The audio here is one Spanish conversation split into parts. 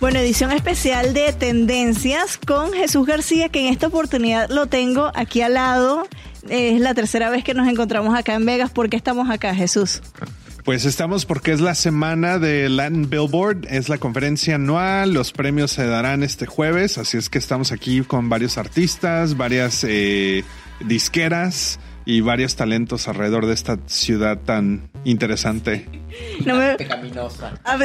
Bueno, edición especial de Tendencias con Jesús García, que en esta oportunidad lo tengo aquí al lado. Es la tercera vez que nos encontramos acá en Vegas. ¿Por qué estamos acá, Jesús? Pues estamos porque es la semana de Latin Billboard, es la conferencia anual, los premios se darán este jueves, así es que estamos aquí con varios artistas, varias eh, disqueras y varios talentos alrededor de esta ciudad tan interesante. No me...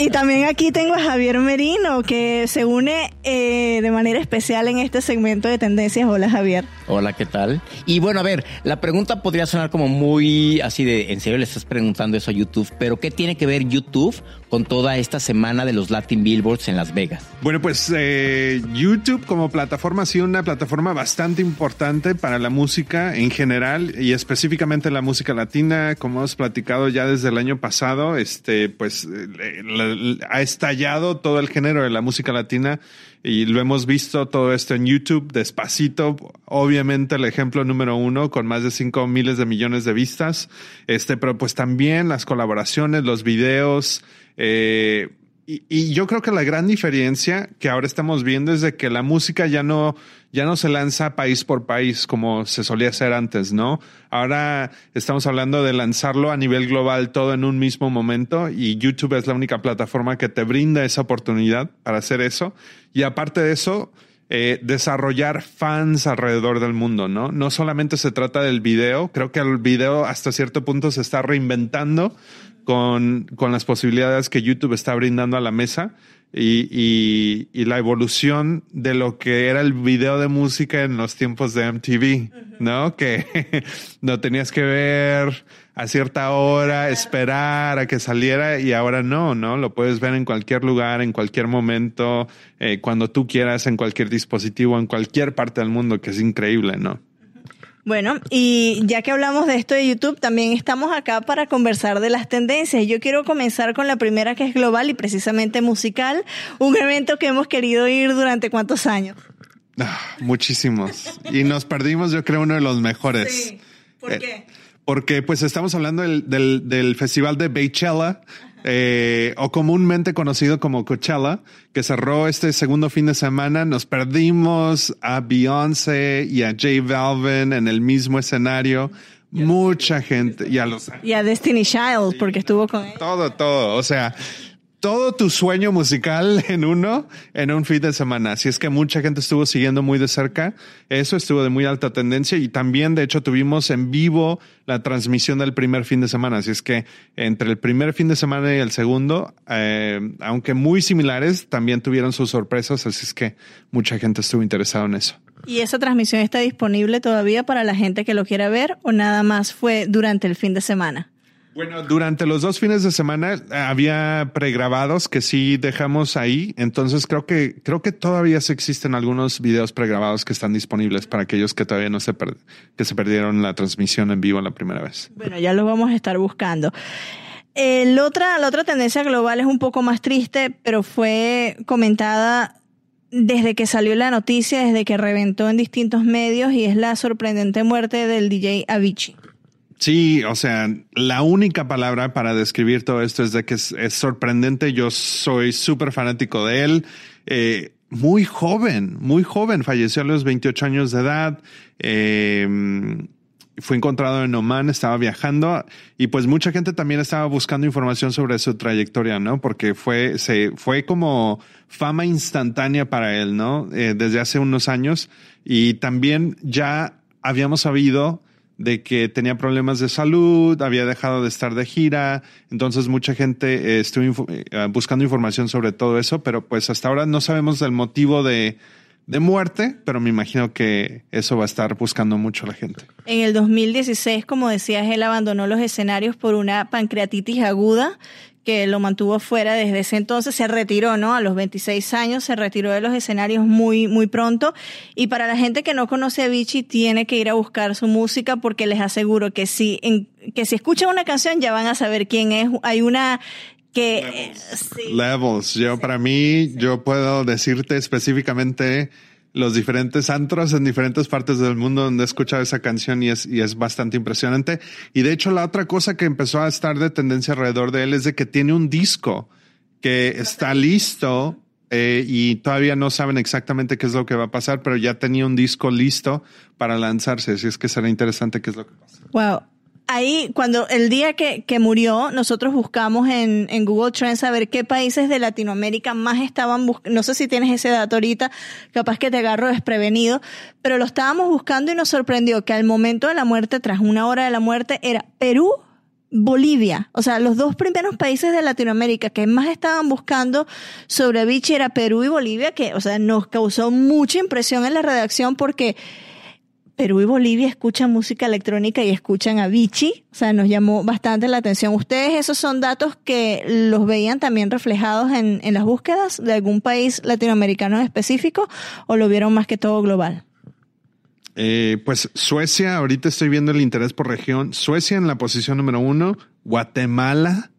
Y también aquí tengo a Javier Merino, que se une eh, de manera especial en este segmento de tendencias. Hola, Javier. Hola, ¿qué tal? Y bueno, a ver, la pregunta podría sonar como muy así de, en serio le estás preguntando eso a YouTube, pero ¿qué tiene que ver YouTube con toda esta semana de los Latin Billboards en Las Vegas? Bueno, pues eh, YouTube como plataforma ha sido una plataforma bastante importante para la música en general y específicamente la música latina, como hemos platicado ya desde el año pasado este, pues ha estallado todo el género de la música latina y lo hemos visto todo esto en YouTube despacito. Obviamente el ejemplo número uno con más de cinco miles de millones de vistas. Este, pero pues también las colaboraciones, los videos, eh, y, yo creo que la gran diferencia que ahora estamos viendo es de que la música ya no, ya no se lanza país por país como se solía hacer antes, ¿no? Ahora estamos hablando de lanzarlo a nivel global todo en un mismo momento y YouTube es la única plataforma que te brinda esa oportunidad para hacer eso. Y aparte de eso, eh, desarrollar fans alrededor del mundo, ¿no? No solamente se trata del video, creo que el video hasta cierto punto se está reinventando con, con las posibilidades que YouTube está brindando a la mesa y, y, y, la evolución de lo que era el video de música en los tiempos de MTV, ¿no? Que no tenías que ver a cierta hora, esperar a que saliera y ahora no, ¿no? Lo puedes ver en cualquier lugar, en cualquier momento, eh, cuando tú quieras, en cualquier dispositivo, en cualquier parte del mundo, que es increíble, ¿no? Bueno, y ya que hablamos de esto de YouTube, también estamos acá para conversar de las tendencias. Yo quiero comenzar con la primera que es global y precisamente musical, un evento que hemos querido ir durante cuántos años. Ah, muchísimos. Y nos perdimos, yo creo, uno de los mejores. Sí. ¿Por eh, qué? Porque pues estamos hablando del, del, del festival de Beychella, eh, o comúnmente conocido como Coachella, que cerró este segundo fin de semana. Nos perdimos a Beyoncé y a J Balvin en el mismo escenario. Mucha gente y a los y a Destiny Child porque estuvo con él. Todo, todo. O sea, todo tu sueño musical en uno en un fin de semana. Así es que mucha gente estuvo siguiendo muy de cerca. Eso estuvo de muy alta tendencia y también, de hecho, tuvimos en vivo la transmisión del primer fin de semana. Así es que entre el primer fin de semana y el segundo, eh, aunque muy similares, también tuvieron sus sorpresas. Así es que mucha gente estuvo interesada en eso. ¿Y esa transmisión está disponible todavía para la gente que lo quiera ver o nada más fue durante el fin de semana? Bueno, durante los dos fines de semana había pregrabados que sí dejamos ahí, entonces creo que creo que todavía se existen algunos videos pregrabados que están disponibles para aquellos que todavía no se que se perdieron la transmisión en vivo la primera vez. Bueno, ya los vamos a estar buscando. El otra, la otra tendencia global es un poco más triste, pero fue comentada desde que salió la noticia, desde que reventó en distintos medios y es la sorprendente muerte del DJ Avicii. Sí, o sea, la única palabra para describir todo esto es de que es, sorprendente. Yo soy súper fanático de él. Eh, muy joven, muy joven. Falleció a los 28 años de edad. Eh, fue encontrado en Oman, estaba viajando y pues mucha gente también estaba buscando información sobre su trayectoria, ¿no? Porque fue, se, fue como fama instantánea para él, ¿no? Eh, desde hace unos años y también ya habíamos sabido de que tenía problemas de salud, había dejado de estar de gira, entonces mucha gente eh, estuvo eh, buscando información sobre todo eso, pero pues hasta ahora no sabemos del motivo de de muerte, pero me imagino que eso va a estar buscando mucho la gente. En el 2016, como decías, él abandonó los escenarios por una pancreatitis aguda que lo mantuvo fuera desde ese entonces, se retiró, ¿no? A los 26 años se retiró de los escenarios muy, muy pronto. Y para la gente que no conoce a Vichy, tiene que ir a buscar su música porque les aseguro que si, en, que si escuchan una canción ya van a saber quién es. Hay una que... Levels. Sí. Levels. Yo, para mí, yo puedo decirte específicamente los diferentes antros en diferentes partes del mundo donde he escuchado esa canción y es, y es bastante impresionante. Y de hecho, la otra cosa que empezó a estar de tendencia alrededor de él es de que tiene un disco que está listo eh, y todavía no saben exactamente qué es lo que va a pasar, pero ya tenía un disco listo para lanzarse. Así es que será interesante qué es lo que pasa. Ahí, cuando el día que, que murió, nosotros buscamos en, en, Google Trends a ver qué países de Latinoamérica más estaban buscando. No sé si tienes ese dato ahorita, capaz que te agarro desprevenido, pero lo estábamos buscando y nos sorprendió que al momento de la muerte, tras una hora de la muerte, era Perú, Bolivia, o sea, los dos primeros países de Latinoamérica que más estaban buscando sobre Vichy era Perú y Bolivia, que, o sea, nos causó mucha impresión en la redacción porque Perú y Bolivia escuchan música electrónica y escuchan a Vichy, o sea, nos llamó bastante la atención. ¿Ustedes esos son datos que los veían también reflejados en, en las búsquedas de algún país latinoamericano específico o lo vieron más que todo global? Eh, pues Suecia, ahorita estoy viendo el interés por región. Suecia en la posición número uno, Guatemala,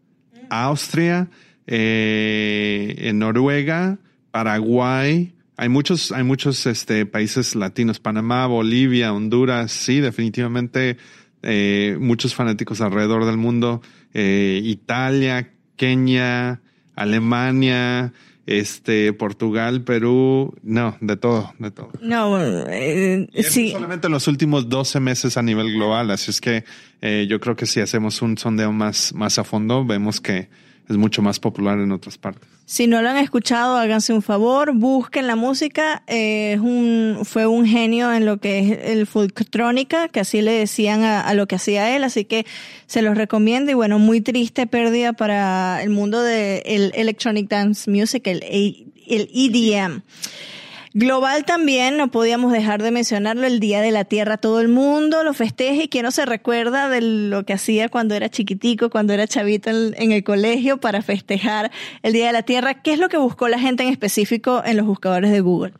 Austria, eh, en Noruega, Paraguay, hay muchos, hay muchos este, países latinos, Panamá, Bolivia, Honduras, sí, definitivamente eh, muchos fanáticos alrededor del mundo, eh, Italia, Kenia, Alemania, este, Portugal, Perú, no, de todo, de todo. No, eh, sí. Solamente en los últimos 12 meses a nivel global, así es que eh, yo creo que si hacemos un sondeo más, más a fondo, vemos que es mucho más popular en otras partes. Si no lo han escuchado, háganse un favor, busquen la música. Eh, es un, fue un genio en lo que es el folktrónica, que así le decían a, lo que hacía él, así que se los recomiendo. Y bueno, muy triste pérdida para el mundo del el Electronic Dance Music, el, el EDM. Global también, no podíamos dejar de mencionarlo, el Día de la Tierra, todo el mundo lo festeja y quién no se recuerda de lo que hacía cuando era chiquitico, cuando era chavito en, el colegio para festejar el Día de la Tierra. ¿Qué es lo que buscó la gente en específico en los buscadores de Google?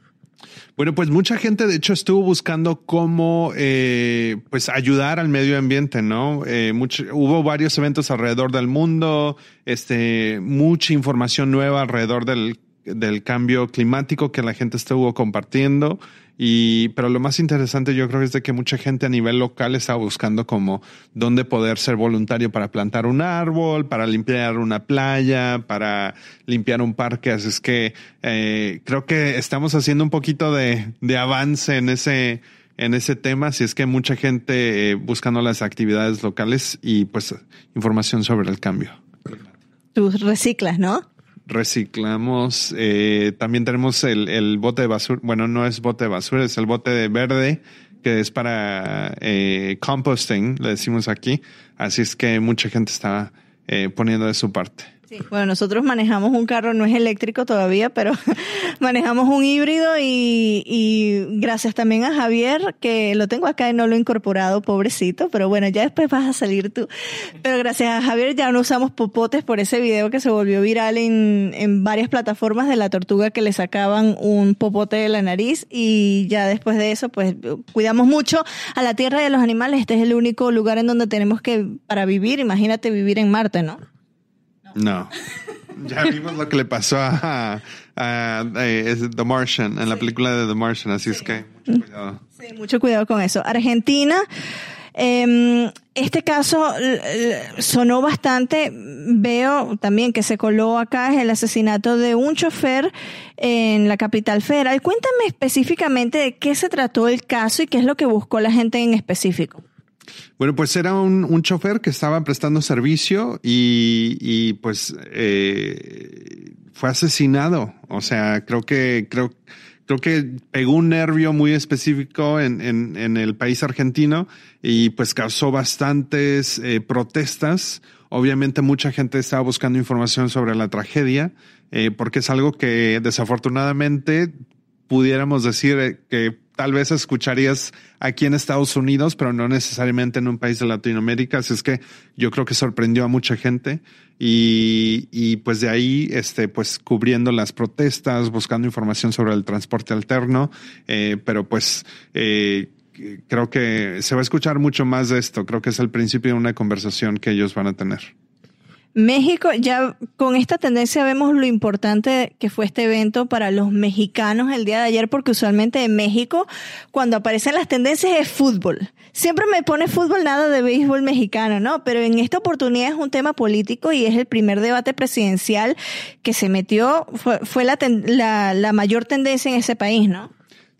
Bueno, pues mucha gente de hecho estuvo buscando cómo eh, pues ayudar al medio ambiente, ¿no? Eh, hubo varios eventos alrededor del mundo, este, mucha información nueva alrededor del del cambio climático que la gente estuvo compartiendo. Y, pero lo más interesante yo creo es de que mucha gente a nivel local está buscando como dónde poder ser voluntario para plantar un árbol, para limpiar una playa, para limpiar un parque. Así es que eh, creo que estamos haciendo un poquito de, de avance en ese, en ese tema, si es que mucha gente eh, buscando las actividades locales y pues información sobre el cambio. Tú reciclas, ¿no? Reciclamos. Eh, también tenemos el, el, bote de basura. Bueno, no es bote de basura, es el bote de verde que es para eh, composting, le decimos aquí. Así es que mucha gente está eh, poniendo de su parte. Sí, bueno, nosotros manejamos un carro, no es eléctrico todavía, pero manejamos un híbrido y, y, gracias también a Javier, que lo tengo acá y no lo he incorporado, pobrecito, pero bueno, ya después vas a salir tú. Pero gracias a Javier ya no usamos popotes por ese video que se volvió viral en, en varias plataformas de la tortuga que le sacaban un popote de la nariz y ya después de eso, pues cuidamos mucho a la tierra y a los animales. Este es el único lugar en donde tenemos que, para vivir, imagínate vivir en Marte, ¿no? No. Ya vimos lo que le pasó a, The Martian, en la película de The Martian, así es que mucho cuidado. Sí, mucho cuidado con eso. Argentina, eh, este caso sonó bastante, veo también que se coló acá, es el asesinato de un chofer en la capital federal. Cuéntame específicamente de qué se trató el caso y qué es lo que buscó la gente en específico. Bueno, pues era un, un chofer que estaba prestando servicio y, y pues eh, fue asesinado. O sea, creo que creo creo que pegó un nervio muy específico en, en, el país argentino y pues causó bastantes eh, protestas. Obviamente mucha gente estaba buscando información sobre la tragedia eh, porque es algo que desafortunadamente pudiéramos decir que tal vez escucharías aquí en Estados Unidos, pero no necesariamente en un país de Latinoamérica. Así es que yo creo que sorprendió a mucha gente y, pues de ahí, este, pues cubriendo las protestas, buscando información sobre el transporte alterno, eh, pero pues eh, creo que se va a escuchar mucho más de esto. Creo que es el principio de una conversación que ellos van a tener. México, ya con esta tendencia vemos lo importante que fue este evento para los mexicanos el día de ayer, porque usualmente en México, cuando aparecen las tendencias es fútbol. Siempre me pone fútbol, nada de béisbol mexicano, ¿no? Pero en esta oportunidad es un tema político y es el primer debate presidencial que se metió, fue, fue la, la, la mayor tendencia en ese país, ¿no?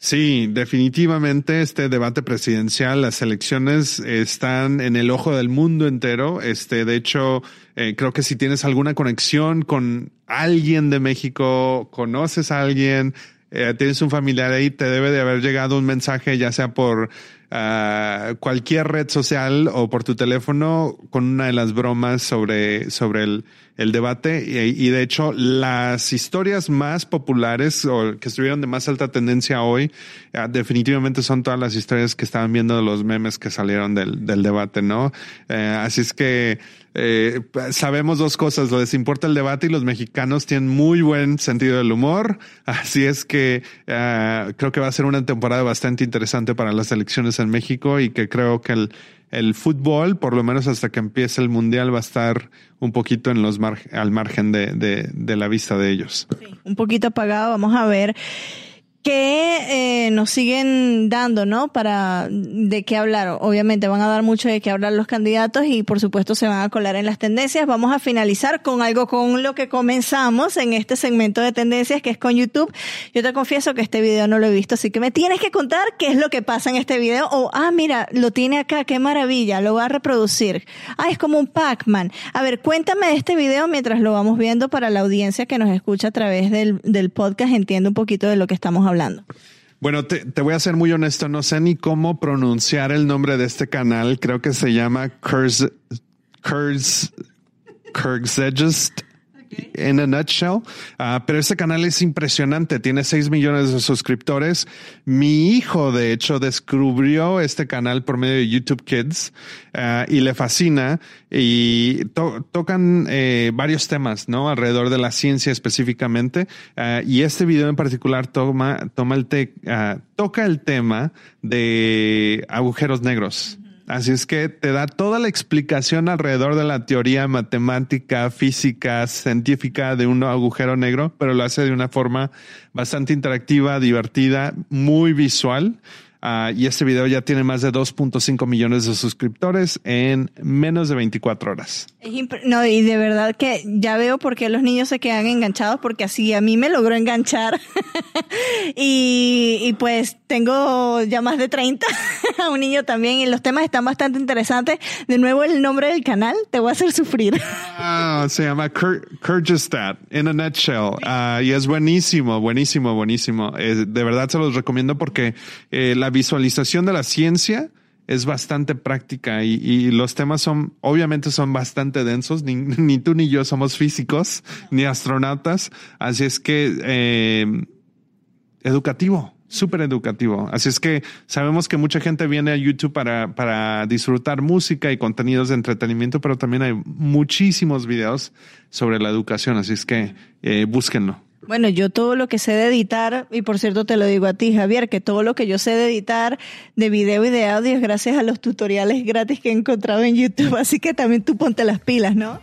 Sí, definitivamente este debate presidencial, las elecciones están en el ojo del mundo entero. Este, de hecho, eh, creo que si tienes alguna conexión con alguien de México, conoces a alguien, eh, tienes un familiar ahí, te debe de haber llegado un mensaje, ya sea por uh, cualquier red social o por tu teléfono, con una de las bromas sobre, sobre el, el debate. Y, de hecho, las historias más populares o que estuvieron de más alta tendencia hoy, uh, definitivamente son todas las historias que estaban viendo de los memes que salieron del, del debate, ¿no? Uh, así es que eh, sabemos dos cosas, les importa el debate y los mexicanos tienen muy buen sentido del humor, así es que uh, creo que va a ser una temporada bastante interesante para las elecciones en México y que creo que el, el fútbol, por lo menos hasta que empiece el mundial, va a estar un poquito en los mar al margen de, de, de, la vista de ellos. Sí, un poquito apagado, vamos a ver que eh, nos siguen dando, ¿no? Para de qué hablar. Obviamente van a dar mucho de qué hablar los candidatos y por supuesto se van a colar en las tendencias. Vamos a finalizar con algo con lo que comenzamos en este segmento de tendencias que es con YouTube. Yo te confieso que este video no lo he visto, así que me tienes que contar qué es lo que pasa en este video. O, ah, mira, lo tiene acá, qué maravilla, lo va a reproducir. Ah, es como un Pac-Man. A ver, cuéntame este video mientras lo vamos viendo para la audiencia que nos escucha a través del, del podcast, entiende un poquito de lo que estamos hablando hablando. Bueno, te, voy a ser muy honesto, no sé ni cómo pronunciar el nombre de este canal. Creo que se llama Kurz, Kurz, Kurzegist en a nutshell. Uh, pero este canal es impresionante, tiene 6 millones de suscriptores. Mi hijo, de hecho, descubrió este canal por medio de YouTube Kids uh, y le fascina y to tocan eh, varios temas, ¿no? Alrededor de la ciencia específicamente. Uh, y este video en particular toma, toma el te toca el tema de agujeros negros. Así es que te da toda la explicación alrededor de la teoría matemática, física, científica de un agujero negro, pero lo hace de una forma bastante interactiva, divertida, muy visual. Uh, y este video ya tiene más de 2.5 millones de suscriptores en menos de 24 horas. No, y de verdad que ya veo por qué los niños se quedan enganchados, porque así a mí me logró enganchar. y, y, pues tengo ya más de 30 a un niño también, y los temas están bastante interesantes. De nuevo, el nombre del canal te voy a hacer sufrir. ah, se llama Kyrgyzstan, in a nutshell. Uh, y es buenísimo, buenísimo, buenísimo. Eh, de verdad se los recomiendo porque eh, la visualización de la ciencia es bastante práctica y, los temas son, obviamente son bastante densos, ni, tú ni yo somos físicos, ni astronautas, así es que eh, educativo, súper educativo. Así es que sabemos que mucha gente viene a YouTube para, para disfrutar música y contenidos de entretenimiento, pero también hay muchísimos videos sobre la educación, así es que eh, búsquenlo. Bueno, yo todo lo que sé de editar, y por cierto te lo digo a ti, Javier, que todo lo que yo sé de editar de video y de audio es gracias a los tutoriales gratis que he encontrado en YouTube, así que también tú ponte las pilas, ¿no?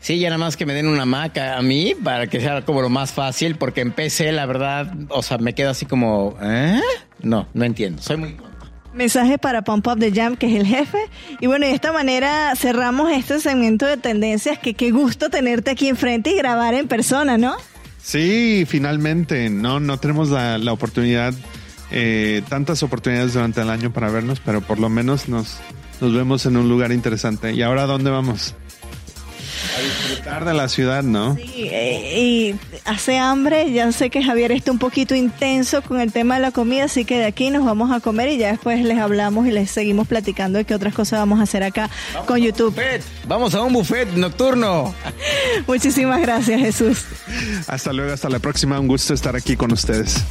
Sí, ya nada más que me den una Mac a mí para que sea como lo más fácil, porque en PC, la verdad, o sea, me quedo así como, ¿eh? No, no entiendo, soy muy... Mensaje para Pump Up the Jam, que es el jefe. Y bueno, de esta manera cerramos este segmento de tendencias, que qué gusto tenerte aquí enfrente y grabar en persona, ¿no? Sí, finalmente. No, no tenemos la, la oportunidad, eh, tantas oportunidades durante el año para vernos, pero por lo menos nos, nos vemos en un lugar interesante. ¿Y ahora dónde vamos? A disfrutar de la ciudad, ¿no? Sí, eh, y hace hambre. Ya sé que Javier está un poquito intenso con el tema de la comida, así que de aquí nos vamos a comer y ya después les hablamos y les seguimos platicando de qué otras cosas vamos a hacer acá vamos con YouTube. Vamos a un buffet nocturno. Muchísimas gracias, Jesús. Hasta luego, hasta la próxima. Un gusto estar aquí con ustedes.